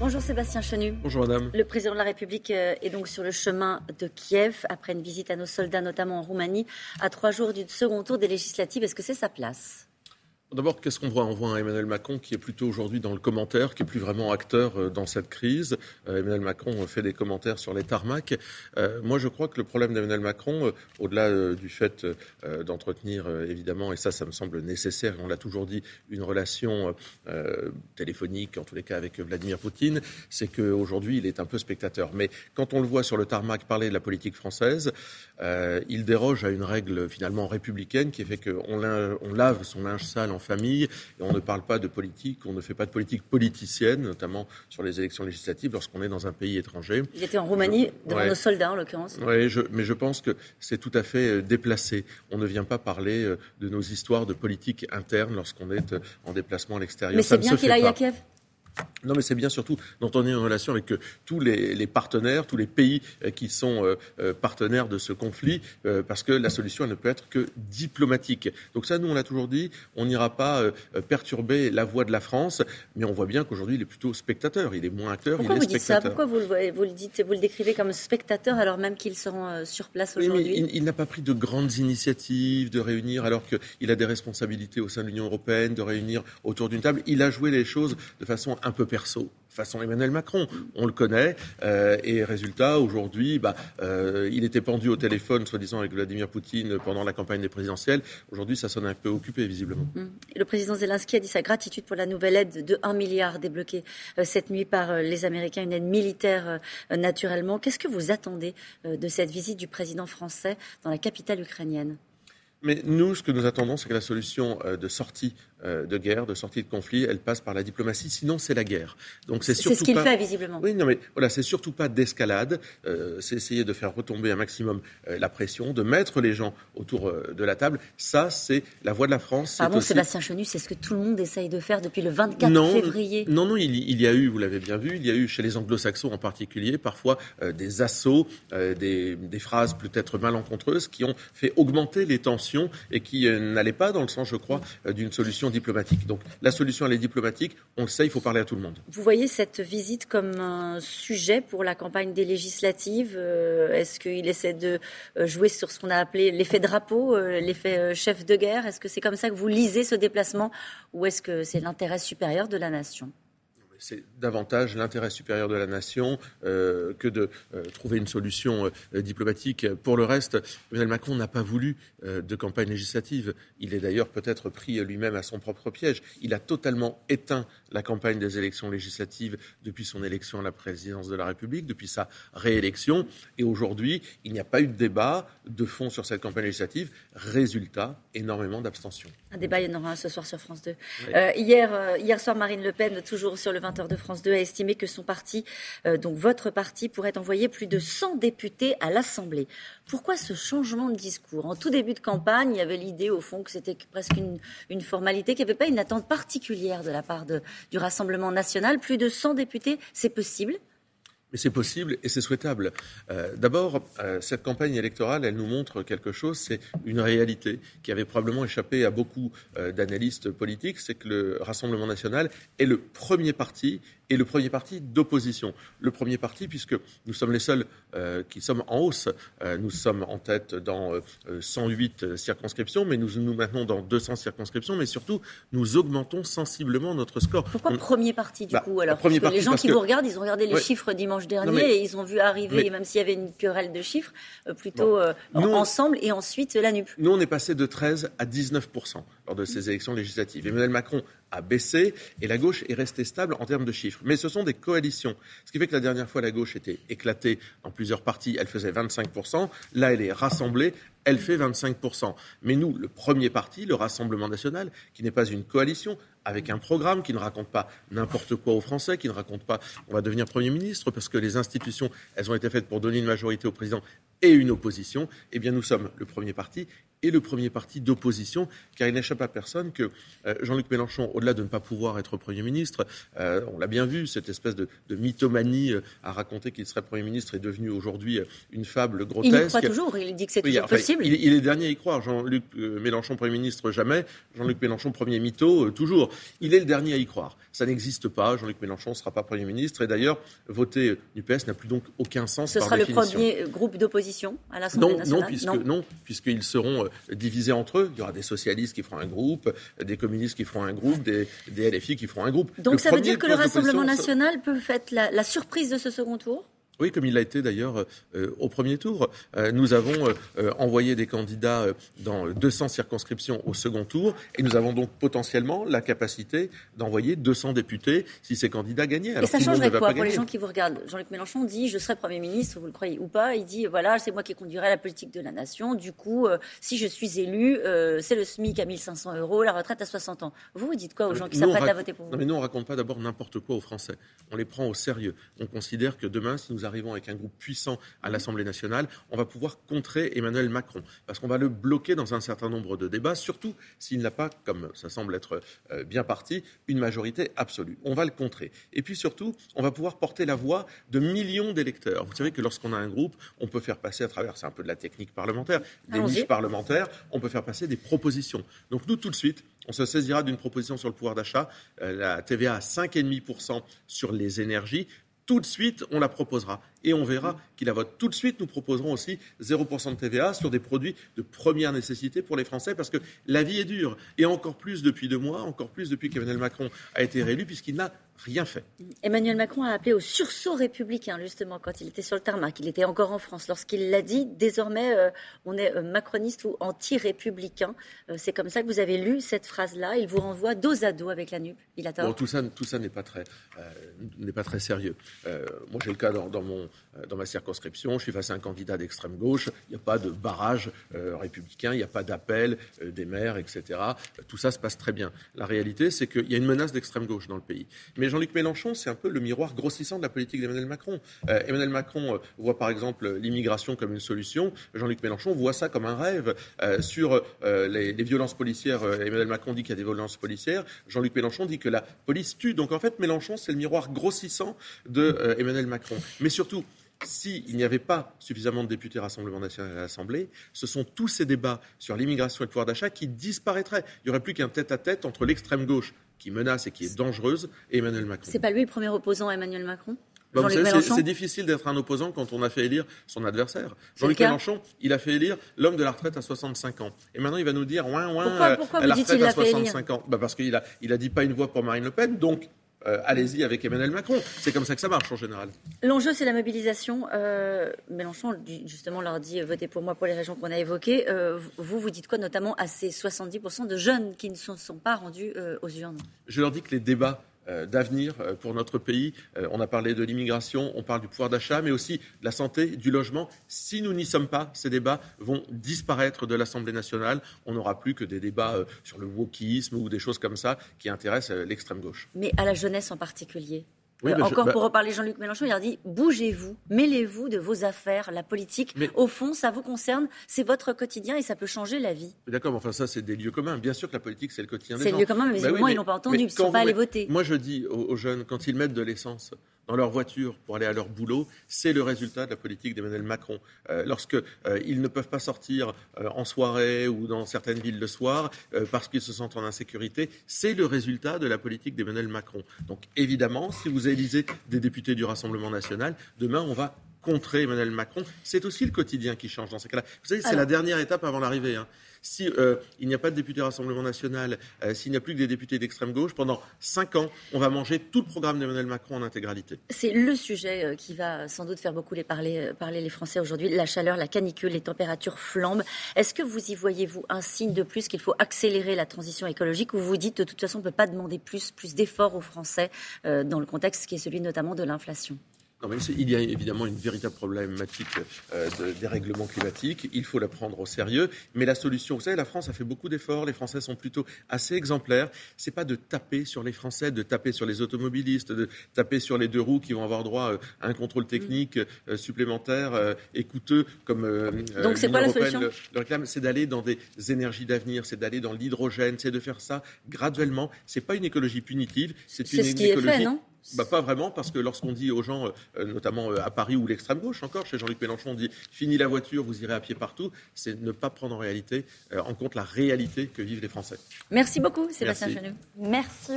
Bonjour Sébastien Chenu. Bonjour madame. Le président de la République euh, est donc sur le chemin de Kiev après une visite à nos soldats, notamment en Roumanie, à trois jours du second tour des législatives. Est-ce que c'est sa place? D'abord, qu'est-ce qu'on voit? On voit un Emmanuel Macron qui est plutôt aujourd'hui dans le commentaire, qui est plus vraiment acteur euh, dans cette crise. Euh, Emmanuel Macron fait des commentaires sur les tarmacs. Euh, moi, je crois que le problème d'Emmanuel Macron, au-delà du fait d'entretenir, évidemment, et ça, ça me semble nécessaire, on l'a toujours dit, une relation téléphonique, en tous les cas avec Vladimir Poutine, c'est qu'aujourd'hui, il est un peu spectateur. Mais quand on le voit sur le tarmac parler de la politique française, il déroge à une règle finalement républicaine qui fait qu'on on lave son linge sale en famille. Et on ne parle pas de politique, on ne fait pas de politique politicienne, notamment sur les élections législatives, lorsqu'on est dans un pays étranger. Il était en Roumanie, devant nos soldats en l'occurrence. Oui, mais je pense que c'est tout à fait euh, déplacé. On ne vient pas parler euh, de nos histoires de politique interne lorsqu'on est euh, en déplacement à l'extérieur. Mais c'est bien qu'il aille à Kiev non, mais c'est bien surtout dont on est en relation avec euh, tous les, partenaires, tous les pays euh, qui sont euh, partenaires de ce conflit, parce que la solution elle ne peut être que diplomatique. Donc ça, nous, on l'a toujours dit, on n'ira pas perturber la voix de la France, mais on voit bien qu'aujourd'hui, il est plutôt spectateur, il est moins acteur, Pourquoi il est vous dites Ça Pourquoi vous le, vous le, dites, vous le décrivez comme spectateur alors même qu'ils seront sur place aujourd'hui Il, il n'a pas pris de grandes initiatives de réunir, alors qu'il a des responsabilités au sein de l'Union européenne, de réunir autour d'une table. Il a joué les choses de façon un peu perso, façon Emmanuel Macron. On le connaît. Euh, et résultat, aujourd'hui, bah, euh, il était pendu au téléphone, soi-disant, avec Vladimir Poutine pendant la campagne des présidentielles. Aujourd'hui, ça sonne un peu occupé, visiblement. Mmh. Le président Zelensky a dit sa gratitude pour la nouvelle aide de 1 milliard débloquée euh, cette nuit par les Américains, une aide militaire naturellement. Qu'est-ce que vous attendez de cette visite du président français dans la capitale ukrainienne? Mais nous, ce que nous attendons, c'est que la solution de sortie euh, de guerre, de sortie de conflit, elle passe par la diplomatie. Sinon, c'est la guerre. Donc c'est surtout ce qu'il fait visiblement. Oui, non, mais voilà, c'est surtout pas d'escalade. Euh, c'est essayer de faire retomber un maximum euh, la pression, de mettre les gens autour de la table. Ça, c'est la voie de la France. Ah bon, Sébastien Chenu, c'est ce que tout le monde essaye de faire depuis le 24 février. Non, non, il, il, y a eu, vous l'avez bien vu, il y a eu chez les Anglo-Saxons en particulier parfois des assauts, des, des, phrases peut-être malencontreuses qui ont fait augmenter les tensions et qui n'allaient pas dans le sens, je crois, d'une solution diplomatique. Donc la solution, elle est diplomatique. On le sait, il faut parler à tout le monde. Vous voyez cette visite comme un sujet pour la campagne des législatives euh, Est-ce qu'il essaie de euh, jouer sur ce qu'on a appelé l'effet drapeau, euh, l'effet chef de guerre? Est-ce que c'est comme ça que vous lisez ce déplacement ou est-ce que c'est l'intérêt supérieur de la nation? C'est davantage l'intérêt supérieur de la nation euh, que de euh, trouver une solution euh, diplomatique. Pour le reste, Emmanuel Macron n'a pas voulu de campagne législative. Il est d'ailleurs peut-être pris lui-même à son propre piège. Il a totalement éteint la campagne des élections législatives depuis son élection à la présidence de la République, depuis sa réélection. Et aujourd'hui, il n'y a pas eu de débat de fond sur cette campagne législative. Résultat, énormément d'abstention. Un débat, il y en aura un ce soir sur France 2. hier, hier soir, Marine Le Pen, toujours sur le 20 de France 2 a estimé que son parti, euh, donc votre parti, pourrait envoyer plus de 100 députés à l'Assemblée. Pourquoi ce changement de discours? En tout début de campagne, il y avait l'idée, au fond, que c'était presque une, formalité, qu'il n'y avait pas une attente particulière de la part du Rassemblement national. Plus de 100 députés, c'est possible? Mais c'est possible et c'est souhaitable. Euh, d'abord, euh, cette campagne électorale, elle nous montre quelque chose, c'est une réalité qui avait probablement échappé à beaucoup euh, d'analystes politiques, c'est que le Rassemblement national est le premier parti et le premier parti d'opposition. Le premier parti, puisque nous sommes les seuls euh, qui sommes en hausse. Euh, nous sommes en tête dans 108 euh, circonscriptions, mais nous nous maintenons dans 200 circonscriptions, mais surtout, nous augmentons sensiblement notre score. Pourquoi premier parti, du bah, coup alors? parce que Les gens qui vous regardent, ils ont regardé les chiffres dimanche dernier et ils ont vu arriver, même s'il y avait une querelle de chiffres, plutôt ensemble et ensuite la NUP. Nous, on est passé de 13 à 19 lors de ces élections législatives. Emmanuel Macron a baissé et la gauche est restée stable en termes de chiffres. Mais ce sont des coalitions. Ce qui fait que la dernière fois, la gauche était éclatée en plusieurs partis, elle faisait 25%. Là, elle est rassemblée, elle fait 25%. Mais nous, le premier parti, le Rassemblement national, qui n'est pas une coalition, avec un programme qui ne raconte pas n'importe quoi aux Français, qui ne raconte pas on va devenir Premier ministre, parce que les institutions, elles ont été faites pour donner une majorité au président et une opposition, eh bien nous sommes le premier parti et le premier parti d'opposition, car il n'échappe à personne que euh, Jean-Luc Mélenchon, au-delà de ne pas pouvoir être Premier ministre, euh, on l'a bien vu, cette espèce de, mythomanie euh, à raconter qu'il serait Premier ministre est devenue aujourd'hui une fable grotesque. Il y croit toujours, il dit que c'est toujours possible. Il, est le dernier à y croire. Jean-Luc Mélenchon Premier ministre, jamais. Jean-Luc Mélenchon Premier mytho, toujours. Il est le dernier à y croire. Ça n'existe pas. Jean-Luc Mélenchon ne sera pas Premier ministre. Et d'ailleurs, voter NUPES n'a plus donc aucun sens. Ce sera le premier groupe d'opposition à l'Assemblée nationale Non, puisque, non, puisqu'ils seront divisés entre eux. Il y aura des socialistes qui feront un groupe, des communistes qui feront un groupe, des, LFI qui feront un groupe. Donc ça veut dire que le Rassemblement national peut faire la surprise de ce second tour? Oui, comme il l'a été d'ailleurs euh, au premier tour. Euh, nous avons euh, envoyé des candidats dans 200 circonscriptions au second tour et nous avons donc potentiellement la capacité d'envoyer 200 députés si ces candidats gagnaient. et ça changerait quoi pour les gens qui vous regardent? Jean-Luc Mélenchon dit je serai Premier ministre, vous le croyez ou pas? Il dit voilà, c'est moi qui conduirai la politique de la nation. Du coup, si je suis élu, c'est le SMIC à 1500 euros, la retraite à 60 ans. Vous, vous dites quoi aux gens qui s'apprêtent à voter pour vous? Non, mais nous, on ne raconte pas d'abord n'importe quoi aux Français. On les prend au sérieux. On considère que demain, si nous arrivons avec un groupe puissant à l'Assemblée nationale, on va pouvoir contrer Emmanuel Macron. Parce qu'on va le bloquer dans un certain nombre de débats, surtout s'il n'a pas, comme ça semble être euh, bien parti, une majorité absolue. On va le contrer. Et puis surtout, on va pouvoir porter la voix de millions d'électeurs. Vous savez que lorsqu'on a un groupe, on peut faire passer à travers, c'est un peu de la technique parlementaire, des niches parlementaires, on peut faire passer des propositions. Donc nous, tout de suite, on se saisira d'une proposition sur le pouvoir d'achat, euh, la TVA à 5,5% sur les énergies tout de suite, on la proposera. Et on verra qu'il la vote. Tout de suite, nous proposerons aussi 0% de TVA sur des produits de première nécessité pour les Français, parce que la vie est dure. Et encore plus depuis deux mois, encore plus depuis qu'Emmanuel Macron a été réélu, puisqu'il n'a rien fait. Emmanuel Macron a appelé au sursaut républicain, justement, quand il était sur le tarmac. Il était encore en France. Lorsqu'il l'a dit, désormais, euh, on est euh, macroniste ou anti-républicain. Euh, c'est comme ça que vous avez lu cette phrase-là. Il vous renvoie dos à dos avec la NUP. Il a tort. tout ça, tout ça n'est pas très, n'est pas très sérieux. moi, j'ai le cas dans, mon, dans ma circonscription. Je suis face à un candidat d'extrême gauche. Il n'y a pas de barrage républicain. Il n'y a pas d'appel des maires, etc. Tout ça se passe très bien. La réalité, c'est qu'il y a une menace d'extrême gauche dans le pays. Mais Jean-Luc Mélenchon, c'est un peu le miroir grossissant de la politique d'Emmanuel Macron. Euh, Emmanuel Macron euh, voit par exemple l'immigration comme une solution. Jean-Luc Mélenchon voit ça comme un rêve. Euh, sur les, violences policières, Emmanuel Macron dit qu'il y a des violences policières. Jean-Luc Mélenchon dit que la police tue. Donc en fait, Mélenchon, c'est le miroir grossissant de Emmanuel Macron. Mais surtout, s'il n'y avait pas suffisamment de députés Rassemblement national à l'Assemblée, ce sont tous ces débats sur l'immigration et le pouvoir d'achat qui disparaîtraient. Il n'y aurait plus qu'un tête-à-tête entre l'extrême gauche qui menace et qui est dangereuse, et Emmanuel Macron. C'est pas lui le premier opposant à Emmanuel Macron? Bah, c'est difficile d'être un opposant quand on a fait élire son adversaire. Jean-Luc Mélenchon, il a fait élire l'homme de la retraite à 65 ans. Et maintenant, il va nous dire, ouin, ouin, pourquoi, pourquoi la retraite à 65 ans? Bah parce qu'il a, il a dit pas une voix pour Marine Le Pen, donc euh, allez-y avec Emmanuel Macron. C'est comme ça que ça marche en général. L'enjeu, c'est la mobilisation. Euh, Mélenchon, justement, leur dit votez pour moi pour les régions qu'on a évoquées. Euh, vous, vous dites quoi, notamment à ces 70% de jeunes qui ne se sont pas rendus aux urnes? Je leur dis que les débats euh, d'avenir euh, pour notre pays. Euh, on a parlé de l'immigration, on parle du pouvoir d'achat, mais aussi de la santé, du logement. Si nous n'y sommes pas, ces débats vont disparaître de l'Assemblée nationale. On n'aura plus que des débats sur le wokisme ou des choses comme ça qui intéressent l'extrême gauche. Mais à la jeunesse en particulier? Euh, encore bah pour reparler Jean-Luc Mélenchon, il a dit bougez-vous, mêlez-vous de vos affaires, la politique. Au fond, ça vous concerne, c'est votre quotidien et ça peut changer la vie. D'accord, mais enfin ça, c'est des lieux communs. Bien sûr que la politique, c'est le quotidien des gens. C'est le lieu commun, mais bah au ils n'ont pas entendu, ils ne sont pas allés voter. Moi, je dis aux jeunes, quand ils mettent de l'essence dans leur voiture pour aller à leur boulot, c'est le résultat de la politique d'Emmanuel Macron. Euh, lorsque euh, ils ne peuvent pas sortir euh, en soirée ou dans certaines villes le soir parce qu'ils se sentent en insécurité, c'est le résultat de la politique d'Emmanuel Macron. Donc évidemment, si vous élisez des députés du Rassemblement national, demain on va contrer Emmanuel Macron. C'est aussi le quotidien qui change dans ces cas-là. Vous savez, c'est la dernière étape avant l'arrivée. Hein. Si euh, il n'y a pas de député Rassemblement national, euh, s'il n'y a plus que des députés d'extrême gauche, pendant cinq ans, on va manger tout le programme d'Emmanuel Macron en intégralité. C'est le sujet euh, qui va sans doute faire beaucoup parler les Français aujourd'hui. La chaleur, la canicule, les températures flambent. Est-ce que vous y voyez-vous un signe de plus qu'il faut accélérer la transition écologique ou vous dites de toute façon on ne peut pas demander plus, plus d'efforts aux Français dans le contexte qui est celui notamment de l'inflation? Non, mais il y a évidemment une véritable problématique euh, de dérèglement climatique. Il faut la prendre au sérieux. Mais la solution, vous savez, la France a fait beaucoup d'efforts. Les Français sont plutôt assez exemplaires. C'est pas de taper sur les Français, de taper sur les automobilistes, de taper sur les deux roues qui vont avoir droit euh, à un contrôle technique euh, supplémentaire et coûteux, comme Donc c'est pas la solution? Le, le réclame. C'est d'aller dans des énergies d'avenir, c'est d'aller dans l'hydrogène, c'est de faire ça graduellement. C'est pas une écologie punitive, c'est une, ce qui écologie. Est fait, non? Bah, pas vraiment, parce que lorsqu'on dit aux gens, euh, notamment euh, à Paris ou l'extrême gauche encore, chez Jean-Luc Mélenchon, on dit fini la voiture, vous irez à pied partout, c'est ne pas prendre en réalité euh, en compte la réalité que vivent les Français. Merci beaucoup, Sébastien. Merci.